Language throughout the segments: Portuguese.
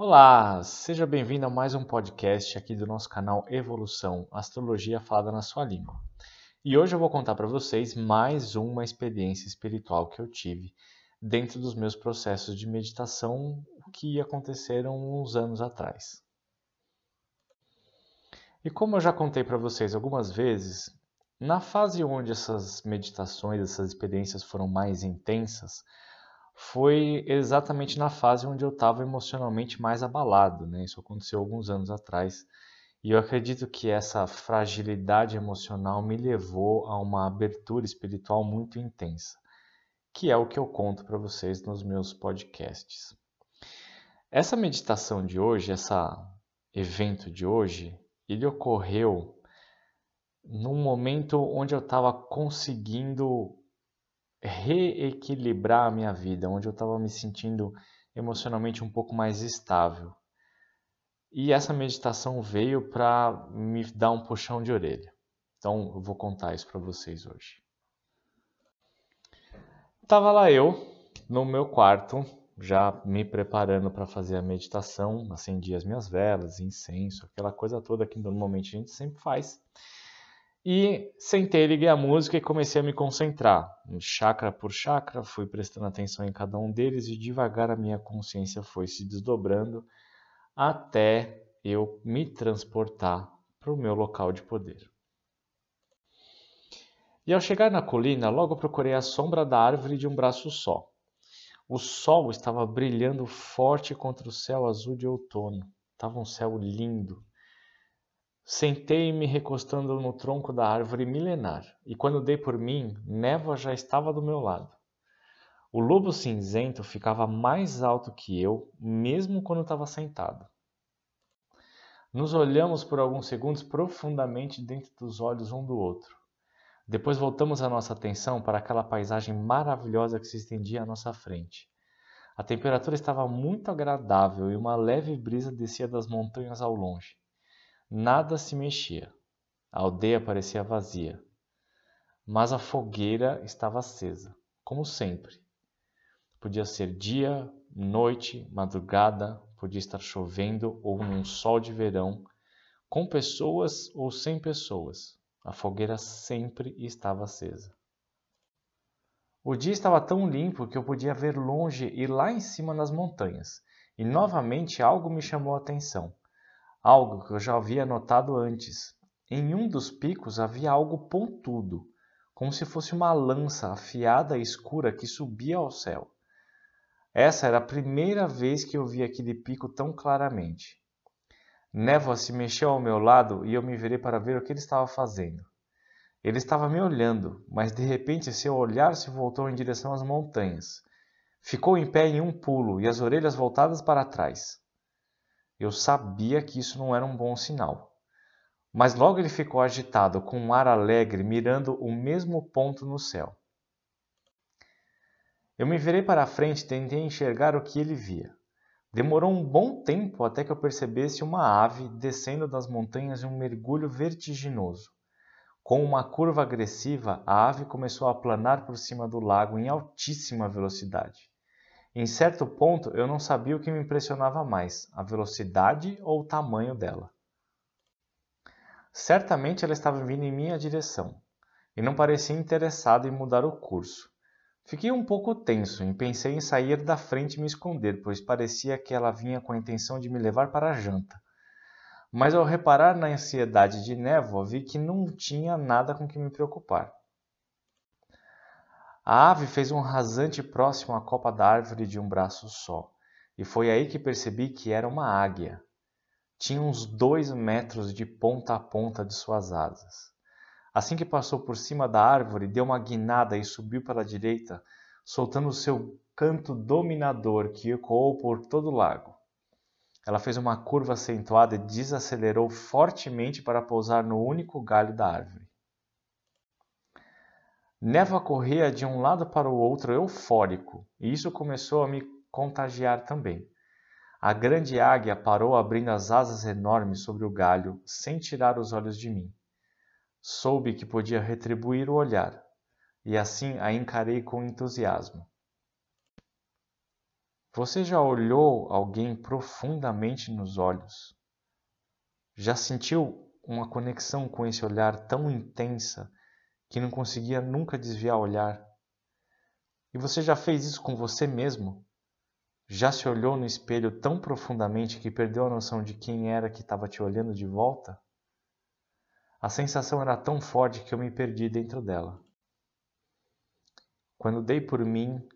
Olá, seja bem-vindo a mais um podcast aqui do nosso canal Evolução, Astrologia falada na sua língua. E hoje eu vou contar para vocês mais uma experiência espiritual que eu tive dentro dos meus processos de meditação que aconteceram uns anos atrás. E como eu já contei para vocês algumas vezes, na fase onde essas meditações, essas experiências foram mais intensas, foi exatamente na fase onde eu estava emocionalmente mais abalado. Né? Isso aconteceu alguns anos atrás. E eu acredito que essa fragilidade emocional me levou a uma abertura espiritual muito intensa, que é o que eu conto para vocês nos meus podcasts. Essa meditação de hoje, esse evento de hoje, ele ocorreu num momento onde eu estava conseguindo reequilibrar a minha vida, onde eu estava me sentindo emocionalmente um pouco mais estável. E essa meditação veio para me dar um puxão de orelha. Então eu vou contar isso para vocês hoje. Tava lá eu no meu quarto, já me preparando para fazer a meditação, acendi as minhas velas, incenso, aquela coisa toda que normalmente a gente sempre faz. E sentei, liguei a música e comecei a me concentrar, chakra por chakra, fui prestando atenção em cada um deles e devagar a minha consciência foi se desdobrando até eu me transportar para o meu local de poder. E ao chegar na colina, logo procurei a sombra da árvore de um braço só. O sol estava brilhando forte contra o céu azul de outono. Estava um céu lindo, Sentei-me recostando no tronco da árvore milenar, e quando dei por mim, névoa já estava do meu lado. O lobo cinzento ficava mais alto que eu, mesmo quando estava sentado. Nos olhamos por alguns segundos profundamente dentro dos olhos um do outro. Depois voltamos a nossa atenção para aquela paisagem maravilhosa que se estendia à nossa frente. A temperatura estava muito agradável e uma leve brisa descia das montanhas ao longe. Nada se mexia. A aldeia parecia vazia. Mas a fogueira estava acesa, como sempre. Podia ser dia, noite, madrugada, podia estar chovendo ou num sol de verão, com pessoas ou sem pessoas. A fogueira sempre estava acesa. O dia estava tão limpo que eu podia ver longe e lá em cima nas montanhas, e novamente algo me chamou a atenção algo que eu já havia notado antes. Em um dos picos havia algo pontudo, como se fosse uma lança afiada e escura que subia ao céu. Essa era a primeira vez que eu vi aquele pico tão claramente. Névoa se mexeu ao meu lado e eu me virei para ver o que ele estava fazendo. Ele estava me olhando, mas de repente seu olhar se voltou em direção às montanhas. Ficou em pé em um pulo e as orelhas voltadas para trás. Eu sabia que isso não era um bom sinal. Mas logo ele ficou agitado, com um ar alegre, mirando o mesmo ponto no céu. Eu me virei para a frente e tentei enxergar o que ele via. Demorou um bom tempo até que eu percebesse uma ave descendo das montanhas em um mergulho vertiginoso. Com uma curva agressiva, a ave começou a planar por cima do lago em altíssima velocidade. Em certo ponto, eu não sabia o que me impressionava mais, a velocidade ou o tamanho dela. Certamente ela estava vindo em minha direção e não parecia interessada em mudar o curso. Fiquei um pouco tenso e pensei em sair da frente e me esconder, pois parecia que ela vinha com a intenção de me levar para a janta. Mas ao reparar na ansiedade de névoa, vi que não tinha nada com que me preocupar. A ave fez um rasante próximo à copa da árvore de um braço só, e foi aí que percebi que era uma águia. Tinha uns dois metros de ponta a ponta de suas asas. Assim que passou por cima da árvore, deu uma guinada e subiu para a direita, soltando seu canto dominador que ecoou por todo o lago. Ela fez uma curva acentuada e desacelerou fortemente para pousar no único galho da árvore. Neva corria de um lado para o outro eufórico, e isso começou a me contagiar também. A grande águia parou abrindo as asas enormes sobre o galho, sem tirar os olhos de mim. Soube que podia retribuir o olhar, e assim a encarei com entusiasmo. Você já olhou alguém profundamente nos olhos? Já sentiu uma conexão com esse olhar tão intensa que não conseguia nunca desviar o olhar? E você já fez isso com você mesmo? Já se olhou no espelho tão profundamente que perdeu a noção de quem era que estava te olhando de volta? A sensação era tão forte que eu me perdi dentro dela. Quando dei por mim,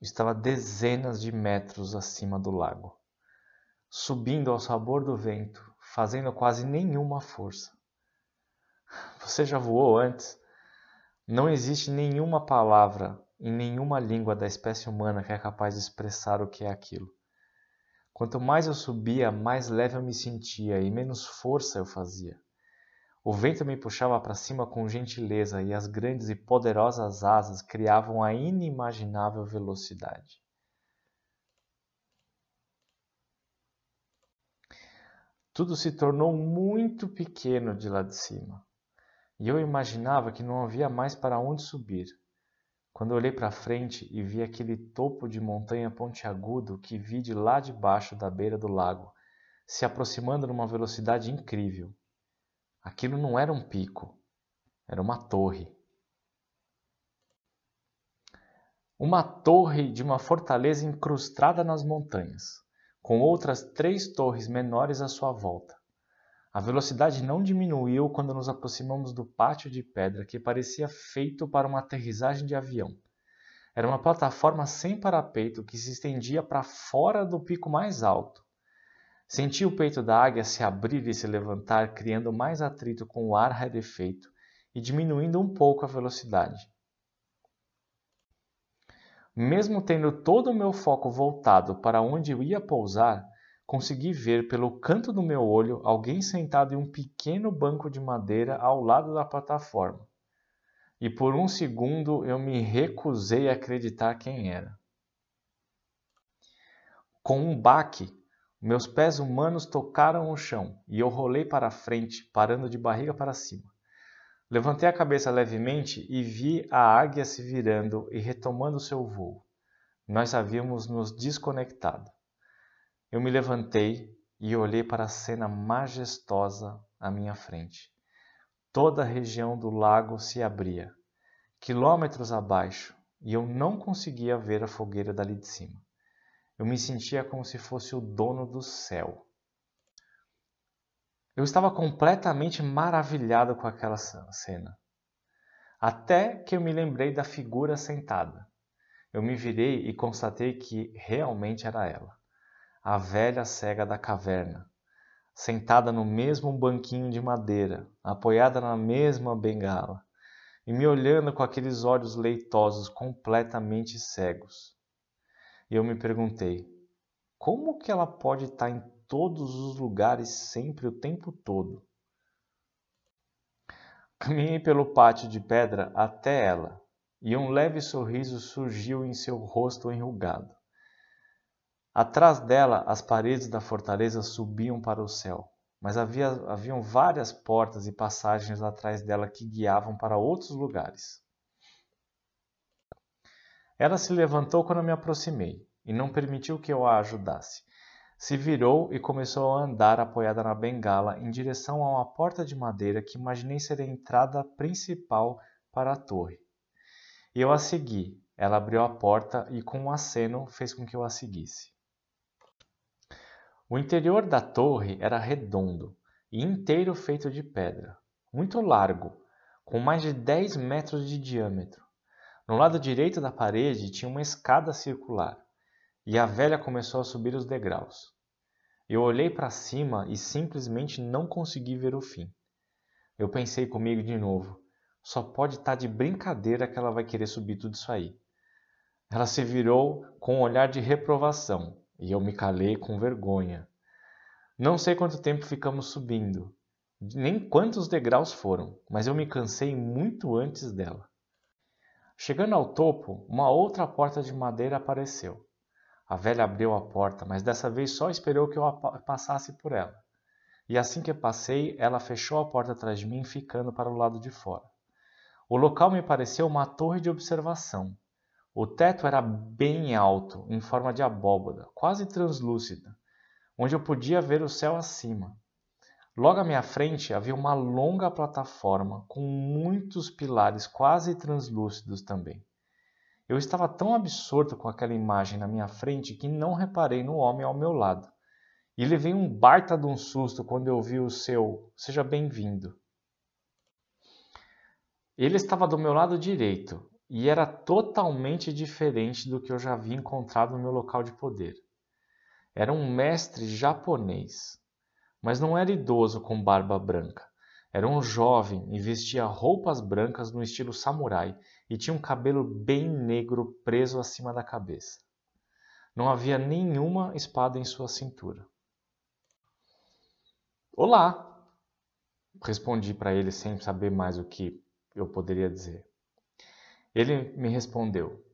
estava dezenas de metros acima do lago, subindo ao sabor do vento, fazendo quase nenhuma força. Você já voou antes? Não existe nenhuma palavra em nenhuma língua da espécie humana que é capaz de expressar o que é aquilo. Quanto mais eu subia, mais leve eu me sentia e menos força eu fazia. O vento me puxava para cima com gentileza e as grandes e poderosas asas criavam a inimaginável velocidade. Tudo se tornou muito pequeno de lá de cima, e eu imaginava que não havia mais para onde subir. Quando olhei para frente e vi aquele topo de montanha pontiagudo que vi de lá de baixo da beira do lago, se aproximando numa velocidade incrível. Aquilo não era um pico, era uma torre. Uma torre de uma fortaleza incrustada nas montanhas, com outras três torres menores à sua volta. A velocidade não diminuiu quando nos aproximamos do pátio de pedra que parecia feito para uma aterrissagem de avião. Era uma plataforma sem parapeito que se estendia para fora do pico mais alto. Senti o peito da águia se abrir e se levantar, criando mais atrito com o ar rarefeito e diminuindo um pouco a velocidade. Mesmo tendo todo o meu foco voltado para onde eu ia pousar, consegui ver pelo canto do meu olho alguém sentado em um pequeno banco de madeira ao lado da plataforma. E por um segundo eu me recusei a acreditar quem era. Com um baque, meus pés humanos tocaram o chão e eu rolei para frente, parando de barriga para cima. Levantei a cabeça levemente e vi a águia se virando e retomando seu voo. Nós havíamos nos desconectado. Eu me levantei e olhei para a cena majestosa à minha frente. Toda a região do lago se abria, quilômetros abaixo, e eu não conseguia ver a fogueira dali de cima. Eu me sentia como se fosse o dono do céu. Eu estava completamente maravilhado com aquela cena. Até que eu me lembrei da figura sentada. Eu me virei e constatei que realmente era ela, a velha cega da caverna, sentada no mesmo banquinho de madeira, apoiada na mesma bengala, e me olhando com aqueles olhos leitosos completamente cegos. E eu me perguntei: como que ela pode estar em todos os lugares sempre o tempo todo? Caminhei pelo pátio de pedra até ela, e um leve sorriso surgiu em seu rosto enrugado. Atrás dela, as paredes da fortaleza subiam para o céu, mas havia, haviam várias portas e passagens atrás dela que guiavam para outros lugares. Ela se levantou quando me aproximei e não permitiu que eu a ajudasse. Se virou e começou a andar apoiada na bengala em direção a uma porta de madeira que imaginei ser a entrada principal para a torre. Eu a segui. Ela abriu a porta e, com um aceno, fez com que eu a seguisse. O interior da torre era redondo e inteiro feito de pedra, muito largo, com mais de 10 metros de diâmetro. No lado direito da parede tinha uma escada circular, e a velha começou a subir os degraus. Eu olhei para cima e simplesmente não consegui ver o fim. Eu pensei comigo de novo: só pode estar tá de brincadeira que ela vai querer subir tudo isso aí. Ela se virou com um olhar de reprovação e eu me calei com vergonha. Não sei quanto tempo ficamos subindo, nem quantos degraus foram, mas eu me cansei muito antes dela. Chegando ao topo, uma outra porta de madeira apareceu. A velha abriu a porta, mas dessa vez só esperou que eu passasse por ela. E assim que passei, ela fechou a porta atrás de mim, ficando para o lado de fora. O local me pareceu uma torre de observação, O teto era bem alto, em forma de abóbada, quase translúcida, onde eu podia ver o céu acima. Logo à minha frente havia uma longa plataforma com muitos pilares quase translúcidos também. Eu estava tão absorto com aquela imagem na minha frente que não reparei no homem ao meu lado. E levei um baita de um susto quando eu vi o seu seja bem-vindo. Ele estava do meu lado direito e era totalmente diferente do que eu já havia encontrado no meu local de poder. Era um mestre japonês, mas não era idoso com barba branca. Era um jovem e vestia roupas brancas no estilo samurai e tinha um cabelo bem negro preso acima da cabeça. Não havia nenhuma espada em sua cintura. Olá! Respondi para ele sem saber mais o que eu poderia dizer. Ele me respondeu: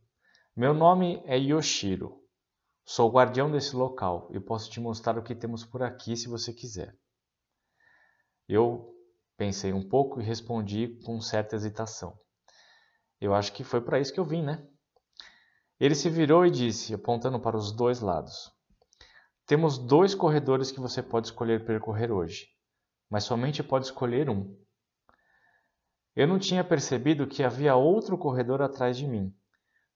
Meu nome é Yoshiro. Sou o guardião desse local e posso te mostrar o que temos por aqui se você quiser. Eu pensei um pouco e respondi com certa hesitação. Eu acho que foi para isso que eu vim, né? Ele se virou e disse, apontando para os dois lados: Temos dois corredores que você pode escolher percorrer hoje, mas somente pode escolher um. Eu não tinha percebido que havia outro corredor atrás de mim.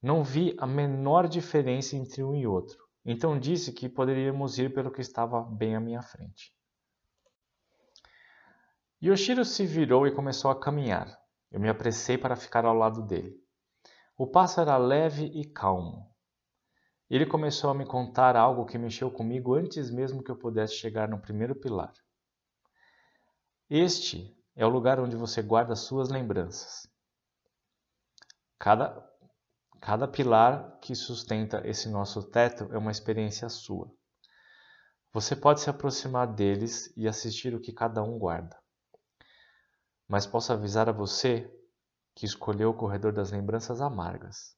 Não vi a menor diferença entre um e outro. Então disse que poderíamos ir pelo que estava bem à minha frente. Yoshiro se virou e começou a caminhar. Eu me apressei para ficar ao lado dele. O passo era leve e calmo. Ele começou a me contar algo que mexeu comigo antes mesmo que eu pudesse chegar no primeiro pilar. Este é o lugar onde você guarda suas lembranças. Cada Cada pilar que sustenta esse nosso teto é uma experiência sua. Você pode se aproximar deles e assistir o que cada um guarda. Mas posso avisar a você que escolheu o corredor das lembranças amargas,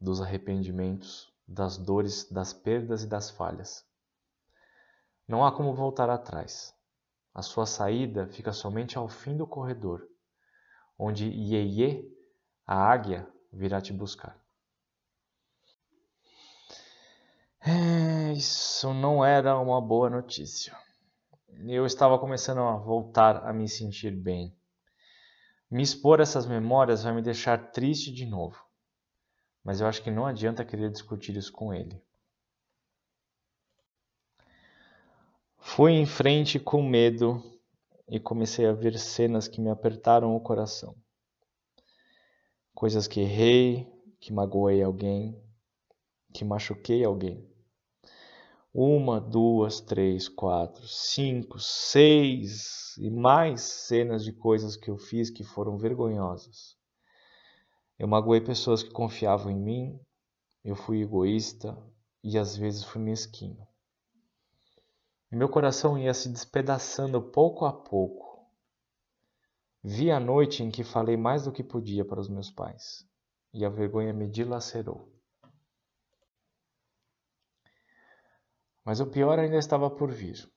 dos arrependimentos, das dores, das perdas e das falhas. Não há como voltar atrás. A sua saída fica somente ao fim do corredor, onde Ieye, a águia, virá te buscar. É, isso não era uma boa notícia. Eu estava começando a voltar a me sentir bem. Me expor essas memórias vai me deixar triste de novo. Mas eu acho que não adianta querer discutir isso com ele. Fui em frente com medo e comecei a ver cenas que me apertaram o coração. Coisas que errei, que magoei alguém, que machuquei alguém uma, duas, três, quatro, cinco, seis e mais cenas de coisas que eu fiz que foram vergonhosas. Eu magoei pessoas que confiavam em mim, eu fui egoísta e às vezes fui mesquinho. Meu coração ia se despedaçando pouco a pouco. Vi a noite em que falei mais do que podia para os meus pais e a vergonha me dilacerou. Mas o pior ainda estava por vir.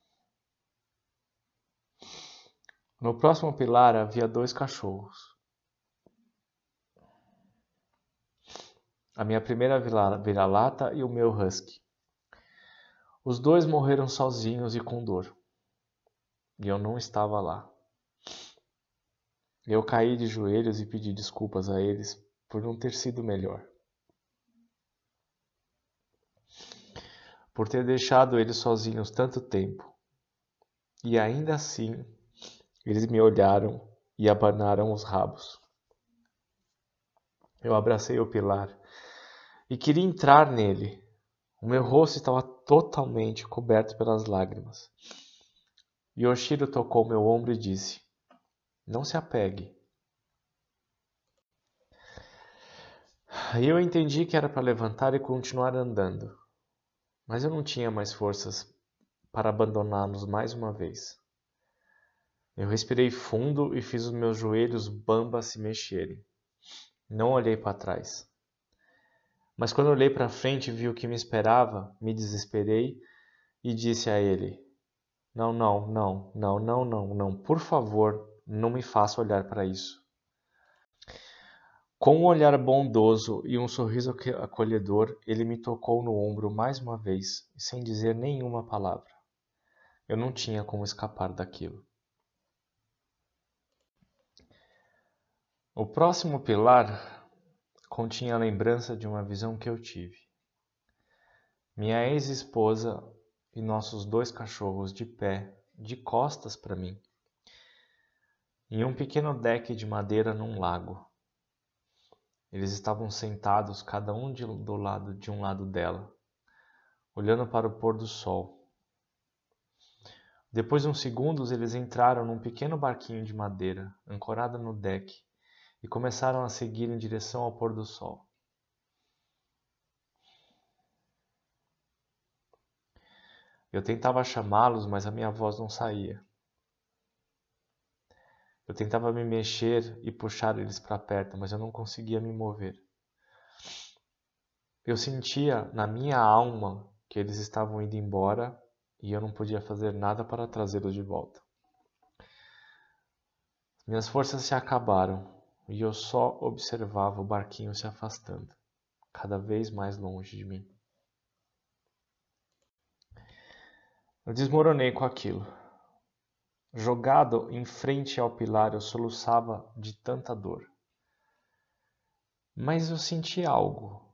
No próximo pilar havia dois cachorros. A minha primeira vira-lata e o meu husky. Os dois morreram sozinhos e com dor. E eu não estava lá. Eu caí de joelhos e pedi desculpas a eles por não ter sido melhor. por ter deixado eles sozinhos tanto tempo. E ainda assim, eles me olharam e abanaram os rabos. Eu abracei o pilar e queria entrar nele. O meu rosto estava totalmente coberto pelas lágrimas. Yoshiro tocou meu ombro e disse: Não se apegue. Eu entendi que era para levantar e continuar andando mas eu não tinha mais forças para abandoná-los mais uma vez. Eu respirei fundo e fiz os meus joelhos bamba se mexerem. Não olhei para trás. Mas quando olhei para frente e vi o que me esperava, me desesperei e disse a ele: Não, não, não, não, não, não, não, por favor, não me faça olhar para isso. Com um olhar bondoso e um sorriso acolhedor, ele me tocou no ombro mais uma vez, sem dizer nenhuma palavra. Eu não tinha como escapar daquilo. O próximo pilar continha a lembrança de uma visão que eu tive. Minha ex-esposa e nossos dois cachorros de pé, de costas para mim, em um pequeno deck de madeira num lago. Eles estavam sentados, cada um de, do lado de um lado dela, olhando para o pôr do sol. Depois de uns segundos, eles entraram num pequeno barquinho de madeira, ancorado no deck, e começaram a seguir em direção ao pôr do sol. Eu tentava chamá-los, mas a minha voz não saía. Eu tentava me mexer e puxar eles para perto, mas eu não conseguia me mover. Eu sentia na minha alma que eles estavam indo embora e eu não podia fazer nada para trazê-los de volta. Minhas forças se acabaram e eu só observava o barquinho se afastando, cada vez mais longe de mim. Eu desmoronei com aquilo. Jogado em frente ao pilar, eu soluçava de tanta dor. Mas eu senti algo.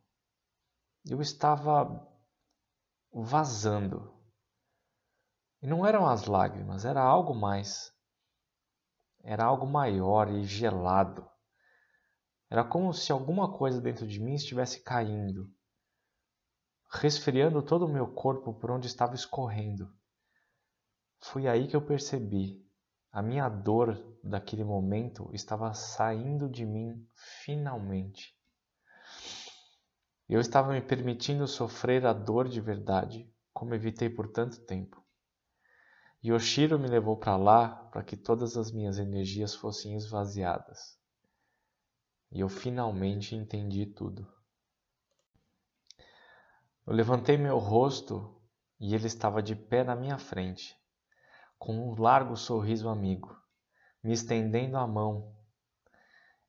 Eu estava vazando. E não eram as lágrimas, era algo mais. Era algo maior e gelado. Era como se alguma coisa dentro de mim estivesse caindo, resfriando todo o meu corpo por onde estava escorrendo. Foi aí que eu percebi. A minha dor daquele momento estava saindo de mim finalmente. Eu estava me permitindo sofrer a dor de verdade, como evitei por tanto tempo. E Oshiro me levou para lá para que todas as minhas energias fossem esvaziadas e eu finalmente entendi tudo. Eu levantei meu rosto e ele estava de pé na minha frente, com um largo sorriso amigo, me estendendo a mão.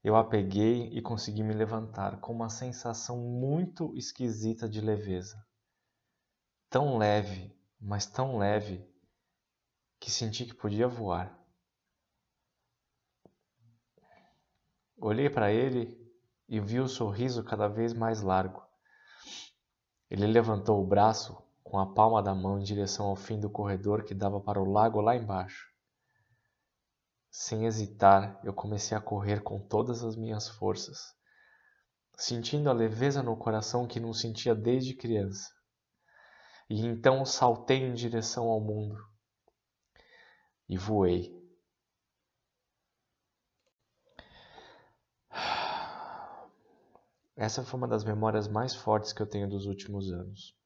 Eu a peguei e consegui me levantar com uma sensação muito esquisita de leveza. Tão leve, mas tão leve, que senti que podia voar. Olhei para ele e vi o sorriso cada vez mais largo. Ele levantou o braço com a palma da mão em direção ao fim do corredor que dava para o lago lá embaixo. Sem hesitar, eu comecei a correr com todas as minhas forças, sentindo a leveza no coração que não sentia desde criança. E então saltei em direção ao mundo e voei. Essa foi uma das memórias mais fortes que eu tenho dos últimos anos.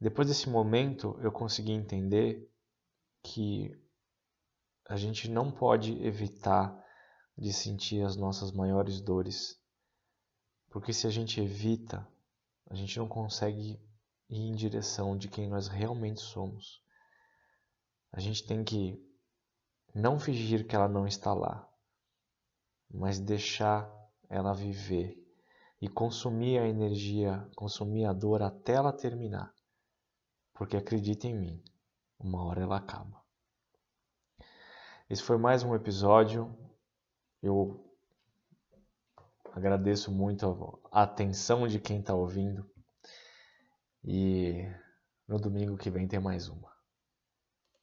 Depois desse momento, eu consegui entender que a gente não pode evitar de sentir as nossas maiores dores, porque se a gente evita, a gente não consegue ir em direção de quem nós realmente somos. A gente tem que não fingir que ela não está lá, mas deixar ela viver e consumir a energia, consumir a dor até ela terminar. Porque acredita em mim, uma hora ela acaba. Esse foi mais um episódio. Eu agradeço muito a atenção de quem está ouvindo. E no domingo que vem tem mais uma.